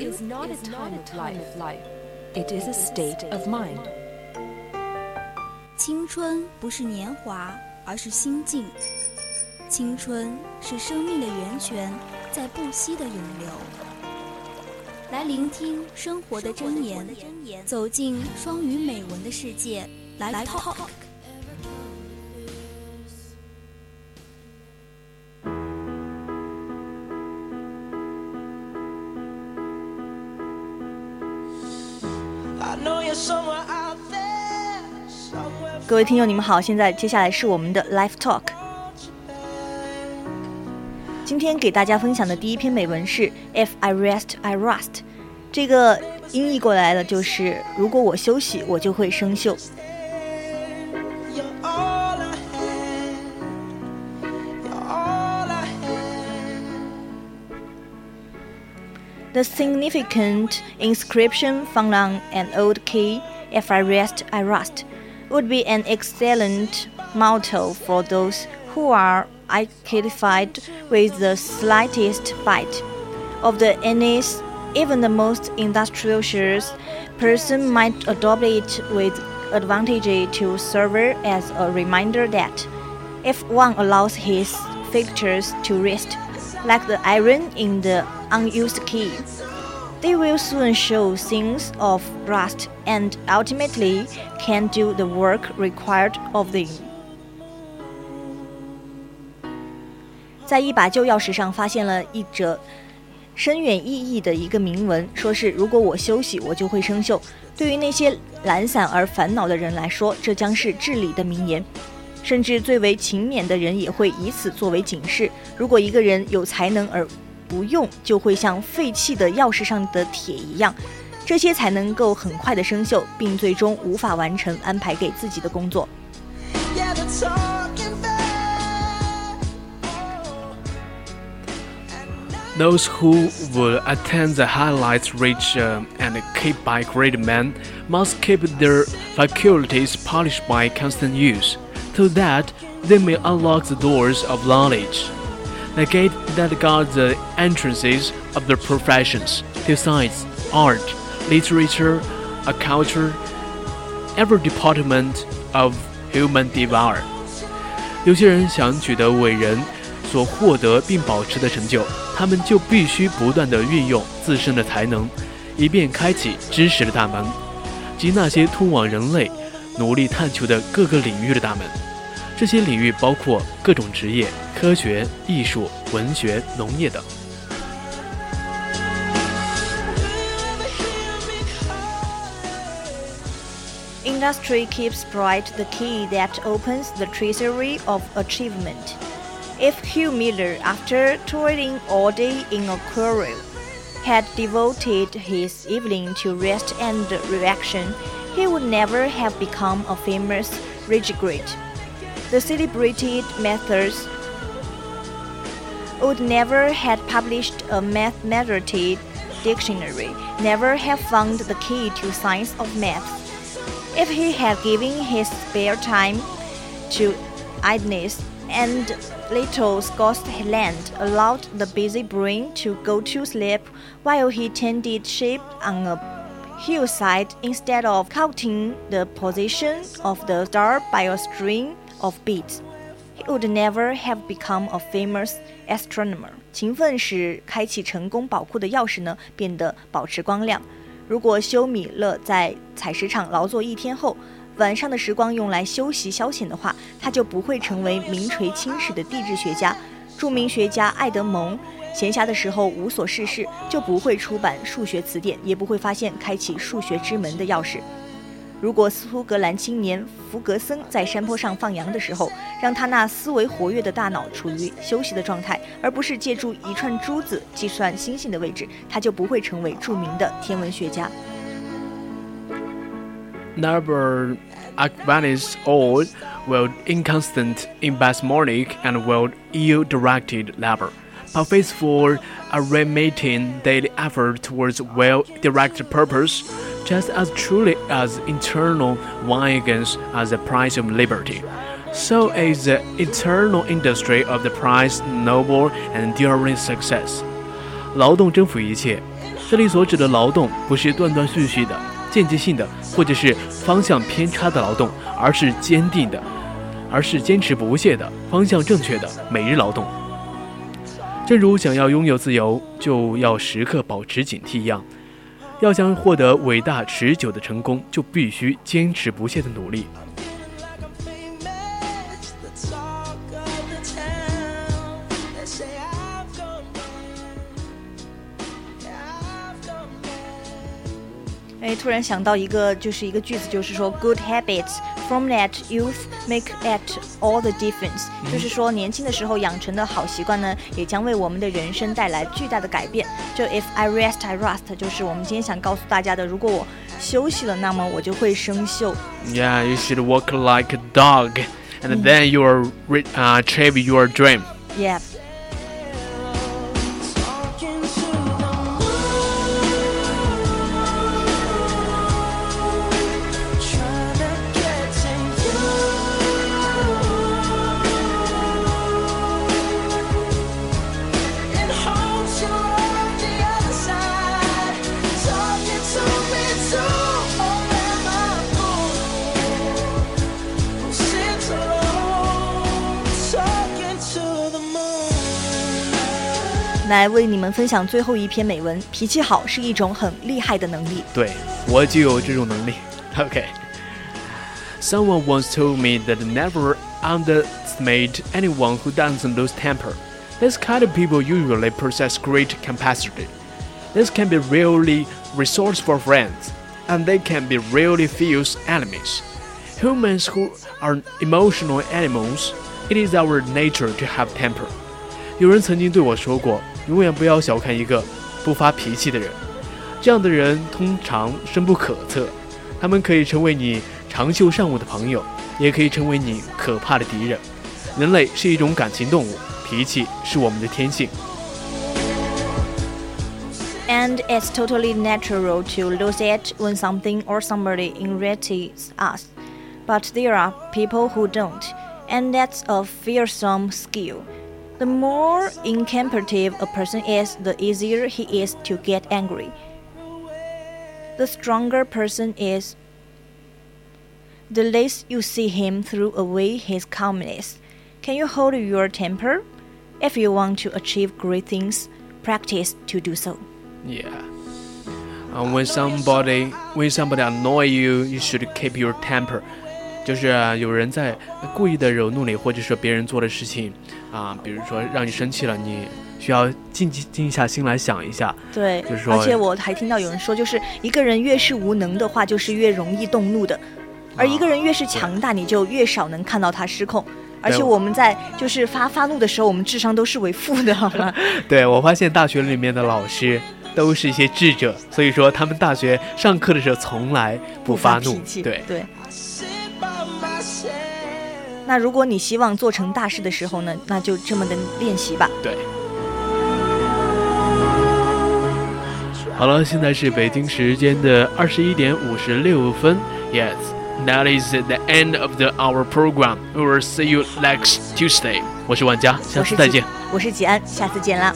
is not a time of life. It is a state of mind. 青春不是年华，而是心境。青春是生命的源泉，在不息的涌流。来聆听生活的箴言，走进双语美文的世界。来 talk。各位听友，你们好！现在接下来是我们的 Live Talk。今天给大家分享的第一篇美文是 "If I rest, I rust"，这个音译过来了就是“如果我休息，我就会生锈”。The significant inscription found on an old key, "If I rest, I rust." would be an excellent motto for those who are identified with the slightest bite of the anise. Even the most industrious person might adopt it with advantage to serve as a reminder that if one allows his fingers to rest, like the iron in the unused key, they will soon show signs of rust and ultimately can do the work required of them. 在一把旧钥匙上发现了一则深远意义的一个铭文，说是如果我休息，我就会生锈。对于那些懒散而烦恼的人来说，这将是至理的名言。甚至最为勤勉的人也会以此作为警示：如果一个人有才能而不用就会像废弃的钥匙上的铁一样，这些才能够很快的生锈，并最终无法完成安排给自己的工作。Those who will attend the highlights reach uh, and keep by great men must keep their faculties polished by constant use, so that they may unlock the doors of knowledge The gate that guards the entrances of the professions, the science, art, literature, a culture, every department of human devour。有些人想取得伟人所获得并保持的成就，他们就必须不断地运用自身的才能，以便开启知识的大门，及那些通往人类努力探求的各个领域的大门。这些领域包括各种职业。科学、艺术、文学、农业等。Industry keeps bright the key that opens the treasury of achievement. If Hugh Miller, after toiling all day in a quarry, had devoted his evening to rest and reaction, he would never have become a famous regret. The celebrated methods would never have published a mathematical dictionary, never have found the key to science of math. If he had given his spare time to idleness and little Scotland land allowed the busy brain to go to sleep while he tended sheep on a hillside instead of counting the position of the star by a string of beads would never have become a famous astronomer。勤奋使开启成功宝库的钥匙呢变得保持光亮。如果休米勒在采石场劳作一天后，晚上的时光用来休息消遣的话，他就不会成为名垂青史的地质学家。著名学家爱德蒙闲暇的时候无所事事，就不会出版数学词典，也不会发现开启数学之门的钥匙。如果苏格兰青年弗格森在山坡上放羊的时候，让他那思维活跃的大脑处于休息的状态，而不是借助一串珠子计算星星的位置，他就不会成为著名的天文学家。Never Aquinas all will inconstant in basmodic and will ill-directed labor, but faithful, unremitting daily effort towards well-directed purpose just as truly as internal wagons as the price of liberty. So is the eternal industry of the prize noble and enduring success. 劳动征服一切， 这里所指的劳动不是断断续续的、间接性的，或者是方向偏差的劳动，而是坚定的，而是坚持不懈的、方向正确的每日劳动。 正如想要拥有自由，就要时刻保持警惕一样，要想获得伟大持久的成功，就必须坚持不懈的努力。突然想到一个，就是一个句子，就是说，good habits from that youth make at all the difference，、就是说年轻的时候养成的好习惯呢，也将为我们的人生带来巨大的改变。就 if I rest, I rust，就是我们今天想告诉大家的，如果我休息了，那么我就会生锈。 Yeah, you should walk like a dog, and then you will re- uh, achieve your dream. Yeah. 来为你们分享最后一篇美文。脾气好是一种很厉害的能力。对，我就有这种能力。Okay. Someone once told me that never underestimate anyone who doesn't lose temper. This kind of people usually possess great capacity. This can be really resourceful friends, and they can be really fierce enemies. Humans who are emotional animals, it is our nature to have temper. 有人曾经对我说过， 永远不要小看一个不发脾气的人。这样的人通常深不可测，他们可以成为你长袖善舞的朋友，也可以成为你可怕的敌人。人类是一种感情动物，脾气是我们的天性。 And it's totally natural to lose it when something or somebody irritates us. But there are people who don't, and that's a fearsome skill. The more incompetent a person is, the easier he is to get angry. The stronger person is, the less you see him throw away his calmness. Can you hold your temper? If you want to achieve great things, practice to do so. Yeah. Uh, when somebody when somebody annoy you, you should keep your temper. 就是啊有人在故意的惹怒你，或者说别人做的事情啊，比如说让你生气了，你需要静静静下心来想一下。对，就是说而且我还听到有人说，就是一个人越是无能的话，就是越容易动怒的，而一个人越是强大，你就越少能看到他失控。而且我们在就是发发怒的时候，我们智商都是为负的，好吗？对我发现大学里面的老师都是一些智者，所以说他们大学上课的时候从来不发怒。对，对。那如果你希望做成大事的时候呢，那就这么的练习吧。对。好了，现在是北京时间的二十一点五十六分。Yes, that is the end of the our program. We will see you next Tuesday. 我是万佳，下次再见。我是吉安，下次见啦。